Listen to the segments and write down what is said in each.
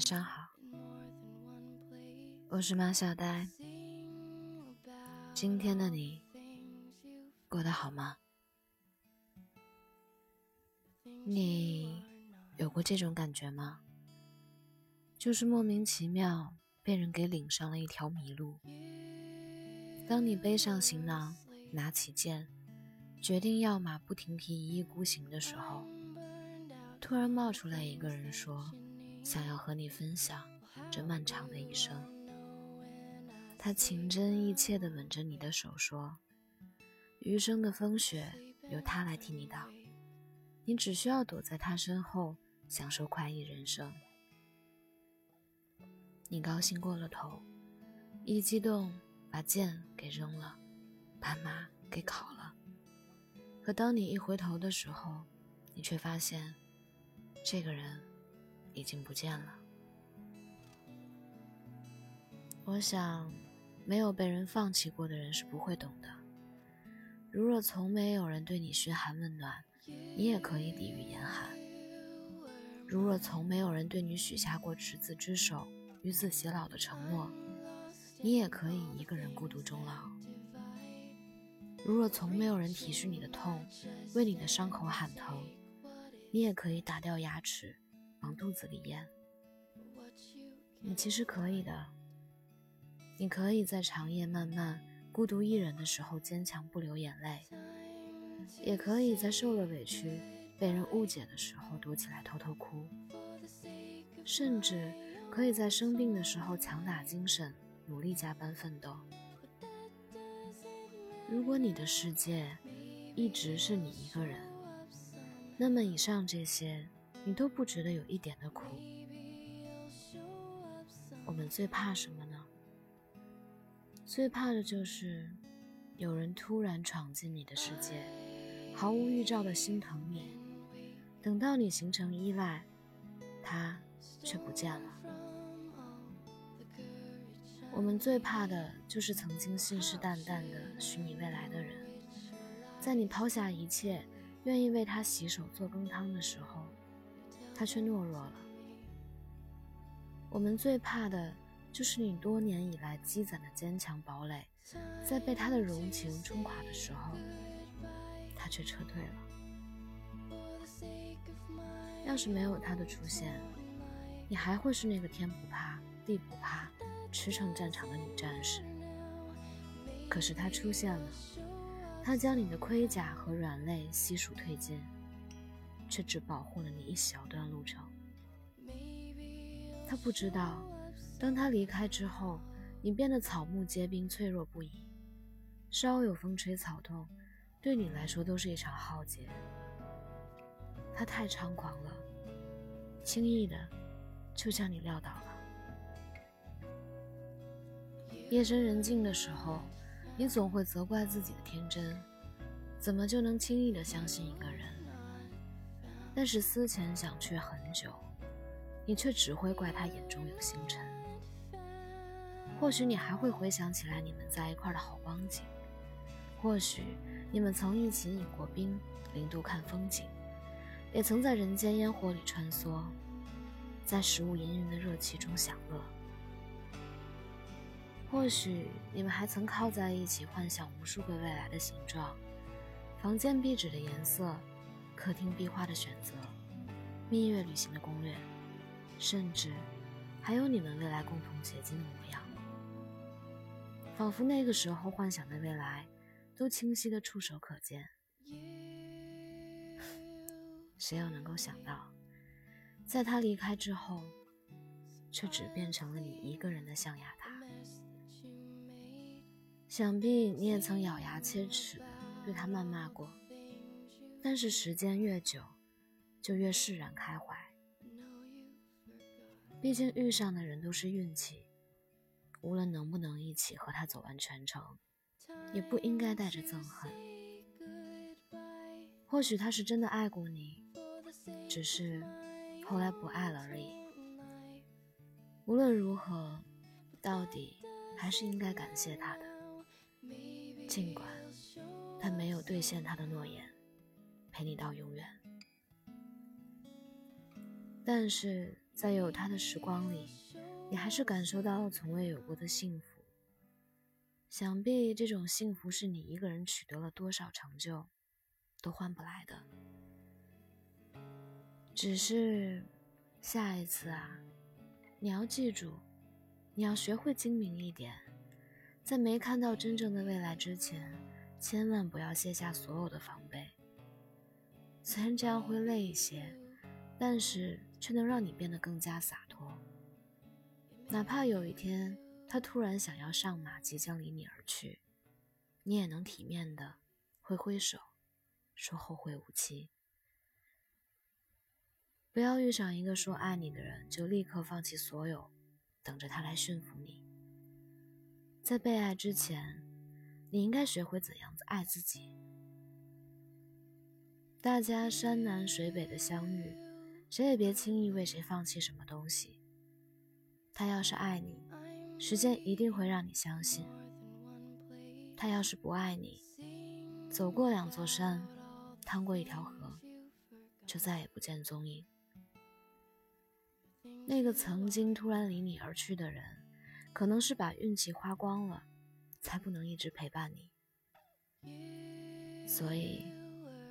晚上好，我是马小呆。今天的你过得好吗？你有过这种感觉吗？就是莫名其妙被人给领上了一条迷路。当你背上行囊，拿起剑，决定要马不停蹄一意孤行的时候，突然冒出来一个人说。想要和你分享这漫长的一生，他情真意切地吻着你的手，说：“余生的风雪由他来替你挡，你只需要躲在他身后，享受快意人生。”你高兴过了头，一激动把剑给扔了，把马给烤了。可当你一回头的时候，你却发现，这个人。已经不见了。我想，没有被人放弃过的人是不会懂的。如若从没有人对你嘘寒问暖，你也可以抵御严寒；如若从没有人对你许下过执子之手、与子偕老的承诺，你也可以一个人孤独终老；如若从没有人体恤你的痛，为你的伤口喊疼，你也可以打掉牙齿。往肚子里咽。你其实可以的，你可以在长夜漫漫、孤独一人的时候坚强不流眼泪，也可以在受了委屈、被人误解的时候躲起来偷偷哭，甚至可以在生病的时候强打精神、努力加班奋斗。如果你的世界一直是你一个人，那么以上这些。你都不值得有一点的苦。我们最怕什么呢？最怕的就是有人突然闯进你的世界，毫无预兆的心疼你，等到你形成依赖，他却不见了。我们最怕的就是曾经信誓旦旦的许你未来的人，在你抛下一切，愿意为他洗手做羹汤的时候。他却懦弱了。我们最怕的就是你多年以来积攒的坚强堡垒，在被他的柔情冲垮的时候，他却撤退了。要是没有他的出现，你还会是那个天不怕地不怕、驰骋战场的女战士。可是他出现了，他将你的盔甲和软肋悉数褪尽。却只保护了你一小段路程。他不知道，当他离开之后，你变得草木皆兵，脆弱不已。稍有风吹草动，对你来说都是一场浩劫。他太猖狂了，轻易的就将你撂倒了。夜深人静的时候，你总会责怪自己的天真，怎么就能轻易的相信一个人？但是思前想却很久，你却只会怪他眼中有星辰。或许你还会回想起来你们在一块的好光景，或许你们曾一起饮过冰，零度看风景，也曾在人间烟火里穿梭，在食物氤氲的热气中享乐。或许你们还曾靠在一起，幻想无数个未来的形状，房间壁纸的颜色。客厅壁画的选择，蜜月旅行的攻略，甚至还有你们未来共同结晶的模样，仿佛那个时候幻想的未来都清晰的触手可见。谁又能够想到，在他离开之后，却只变成了你一个人的象牙塔？想必你也曾咬牙切齿对他谩骂过。但是时间越久，就越释然开怀。毕竟遇上的人都是运气，无论能不能一起和他走完全程，也不应该带着憎恨。或许他是真的爱过你，只是后来不爱了而已。无论如何，到底还是应该感谢他的，尽管他没有兑现他的诺言。陪你到永远，但是在有他的时光里，你还是感受到从未有过的幸福。想必这种幸福是你一个人取得了多少成就都换不来的。只是下一次啊，你要记住，你要学会精明一点，在没看到真正的未来之前，千万不要卸下所有的防备。虽然这样会累一些，但是却能让你变得更加洒脱。哪怕有一天他突然想要上马，即将离你而去，你也能体面的挥挥手，说后会无期。不要遇上一个说爱你的人就立刻放弃所有，等着他来驯服你。在被爱之前，你应该学会怎样爱自己。大家山南水北的相遇，谁也别轻易为谁放弃什么东西。他要是爱你，时间一定会让你相信；他要是不爱你，走过两座山，趟过一条河，就再也不见踪影。那个曾经突然离你而去的人，可能是把运气花光了，才不能一直陪伴你。所以，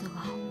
这个好